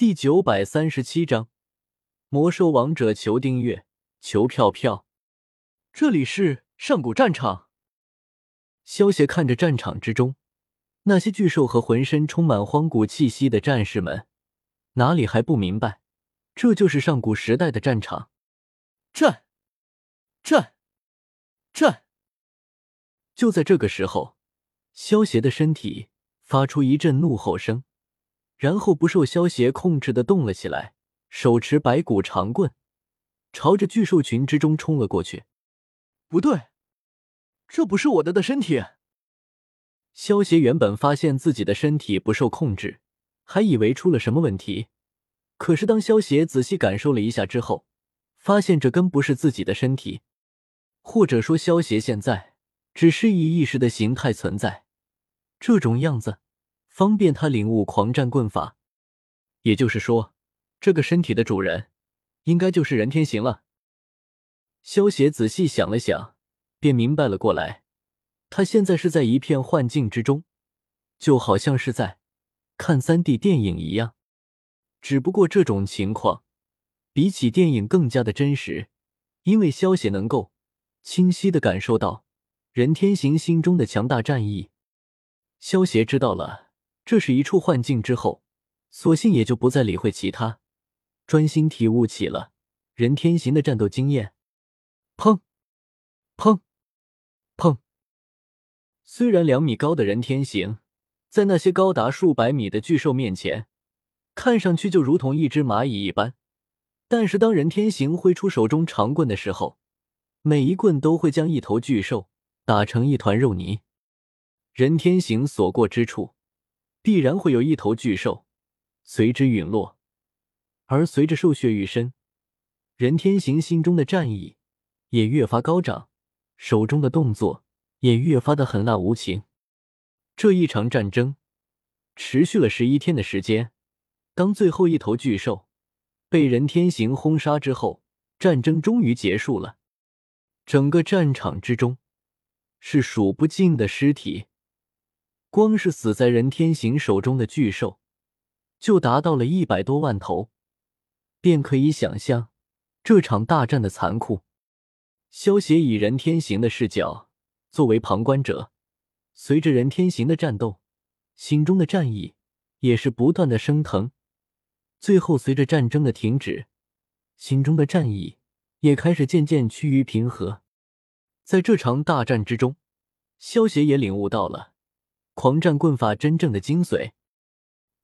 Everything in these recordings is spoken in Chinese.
第九百三十七章，魔兽王者求订阅，求票票。这里是上古战场。萧协看着战场之中那些巨兽和浑身充满荒古气息的战士们，哪里还不明白？这就是上古时代的战场。战，战，战！就在这个时候，萧协的身体发出一阵怒吼声。然后不受萧协控制的动了起来，手持白骨长棍，朝着巨兽群之中冲了过去。不对，这不是我的的身体。萧协原本发现自己的身体不受控制，还以为出了什么问题。可是当萧协仔细感受了一下之后，发现这根不是自己的身体，或者说萧协现在只是以意识的形态存在，这种样子。方便他领悟狂战棍法，也就是说，这个身体的主人应该就是任天行了。萧协仔细想了想，便明白了过来。他现在是在一片幻境之中，就好像是在看三 D 电影一样。只不过这种情况比起电影更加的真实，因为萧协能够清晰的感受到任天行心中的强大战意。萧协知道了。这是一处幻境之后，索性也就不再理会其他，专心体悟起了任天行的战斗经验。砰，砰，砰！虽然两米高的任天行，在那些高达数百米的巨兽面前，看上去就如同一只蚂蚁一般，但是当任天行挥出手中长棍的时候，每一棍都会将一头巨兽打成一团肉泥。任天行所过之处。必然会有一头巨兽随之陨落，而随着兽血愈深，任天行心中的战意也越发高涨，手中的动作也越发的狠辣无情。这一场战争持续了十一天的时间，当最后一头巨兽被任天行轰杀之后，战争终于结束了。整个战场之中是数不尽的尸体。光是死在任天行手中的巨兽，就达到了一百多万头，便可以想象这场大战的残酷。萧协以任天行的视角作为旁观者，随着任天行的战斗，心中的战意也是不断的升腾。最后，随着战争的停止，心中的战意也开始渐渐趋于平和。在这场大战之中，萧协也领悟到了。狂战棍法真正的精髓，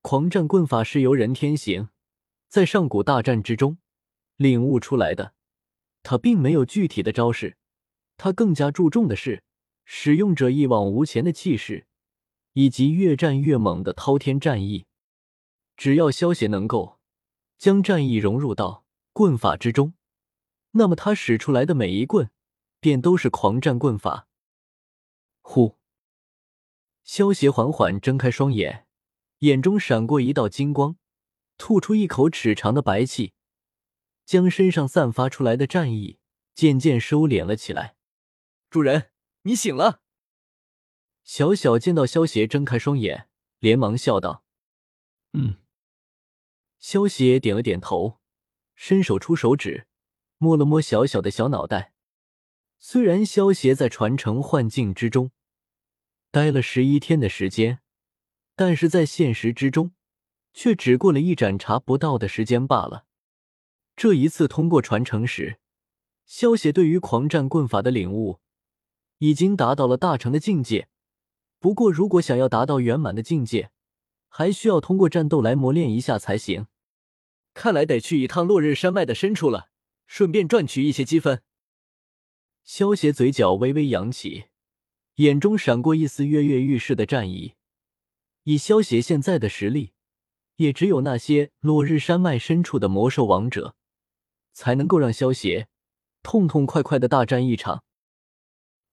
狂战棍法是由任天行在上古大战之中领悟出来的。他并没有具体的招式，他更加注重的是使用者一往无前的气势，以及越战越猛的滔天战意。只要萧协能够将战意融入到棍法之中，那么他使出来的每一棍便都是狂战棍法。呼。萧协缓缓睁开双眼，眼中闪过一道金光，吐出一口尺长的白气，将身上散发出来的战意渐渐收敛了起来。主人，你醒了。小小见到萧协睁开双眼，连忙笑道：“嗯。”萧协点了点头，伸手出手指，摸了摸小小的小脑袋。虽然萧协在传承幻境之中。待了十一天的时间，但是在现实之中，却只过了一盏茶不到的时间罢了。这一次通过传承时，萧协对于狂战棍法的领悟已经达到了大成的境界。不过，如果想要达到圆满的境界，还需要通过战斗来磨练一下才行。看来得去一趟落日山脉的深处了，顺便赚取一些积分。萧协嘴角微微扬起。眼中闪过一丝跃跃欲试的战意。以萧协现在的实力，也只有那些落日山脉深处的魔兽王者，才能够让萧协痛痛快快的大战一场。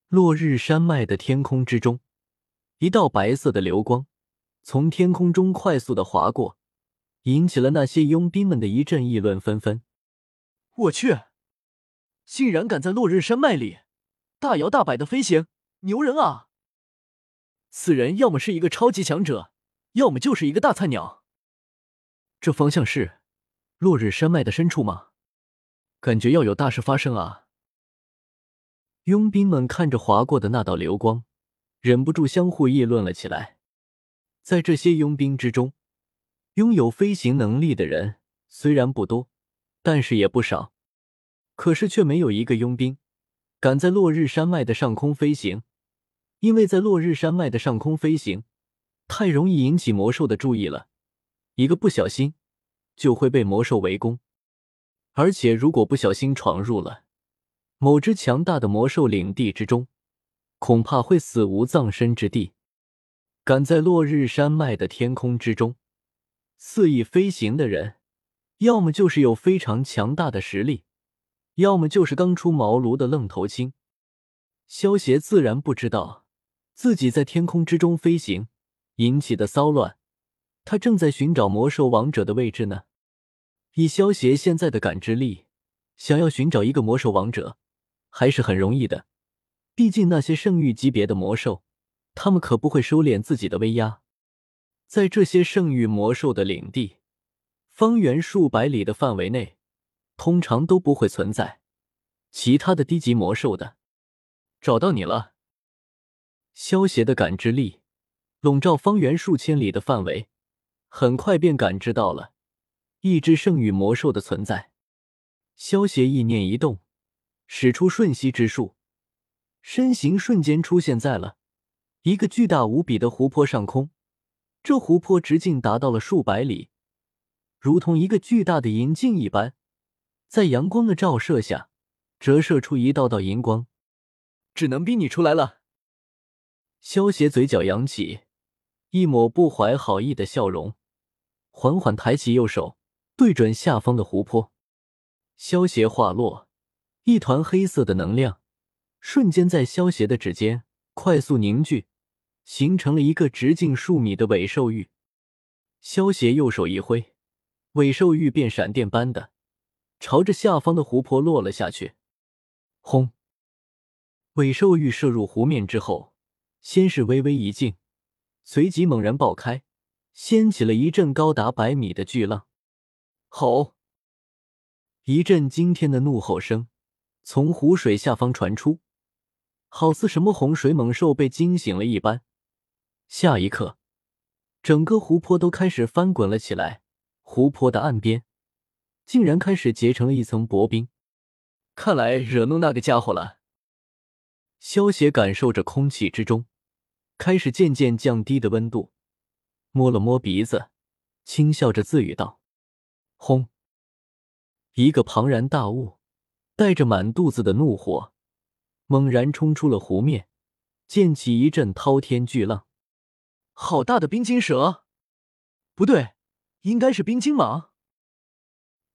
落日山脉的天空之中，一道白色的流光从天空中快速的划过，引起了那些佣兵们的一阵议论纷纷。我去，竟然敢在落日山脉里大摇大摆的飞行！牛人啊！此人要么是一个超级强者，要么就是一个大菜鸟。这方向是落日山脉的深处吗？感觉要有大事发生啊！佣兵们看着划过的那道流光，忍不住相互议论了起来。在这些佣兵之中，拥有飞行能力的人虽然不多，但是也不少。可是却没有一个佣兵敢在落日山脉的上空飞行，因为在落日山脉的上空飞行太容易引起魔兽的注意了，一个不小心就会被魔兽围攻。而且，如果不小心闯入了某只强大的魔兽领地之中，恐怕会死无葬身之地。敢在落日山脉的天空之中肆意飞行的人，要么就是有非常强大的实力，要么就是刚出茅庐的愣头青。萧协自然不知道自己在天空之中飞行引起的骚乱，他正在寻找魔兽王者的位置呢。以萧协现在的感知力，想要寻找一个魔兽王者还是很容易的。毕竟那些圣域级别的魔兽，他们可不会收敛自己的威压。在这些圣域魔兽的领地，方圆数百里的范围内，通常都不会存在其他的低级魔兽的。找到你了。萧协的感知力笼罩方圆数千里的范围，很快便感知到了。一只圣域魔兽的存在，萧协意念一动，使出瞬息之术，身形瞬间出现在了一个巨大无比的湖泊上空。这湖泊直径达到了数百里，如同一个巨大的银镜一般，在阳光的照射下，折射出一道道银光。只能逼你出来了。萧邪嘴角扬起，一抹不怀好意的笑容，缓缓抬起右手。对准下方的湖泊，萧邪话落，一团黑色的能量瞬间在萧邪的指尖快速凝聚，形成了一个直径数米的尾兽玉。萧邪右手一挥，尾兽玉便闪电般的朝着下方的湖泊落了下去。轰！尾兽玉射入湖面之后，先是微微一静，随即猛然爆开，掀起了一阵高达百米的巨浪。吼！一阵惊天的怒吼声从湖水下方传出，好似什么洪水猛兽被惊醒了一般。下一刻，整个湖泊都开始翻滚了起来，湖泊的岸边竟然开始结成了一层薄冰。看来惹怒那个家伙了。萧协感受着空气之中开始渐渐降低的温度，摸了摸鼻子，轻笑着自语道。轰！一个庞然大物带着满肚子的怒火，猛然冲出了湖面，溅起一阵滔天巨浪。好大的冰晶蛇！不对，应该是冰晶蟒。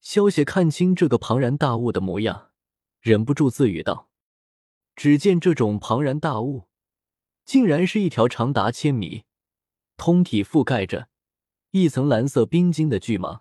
萧协看清这个庞然大物的模样，忍不住自语道：“只见这种庞然大物，竟然是一条长达千米、通体覆盖着一层蓝色冰晶的巨蟒。”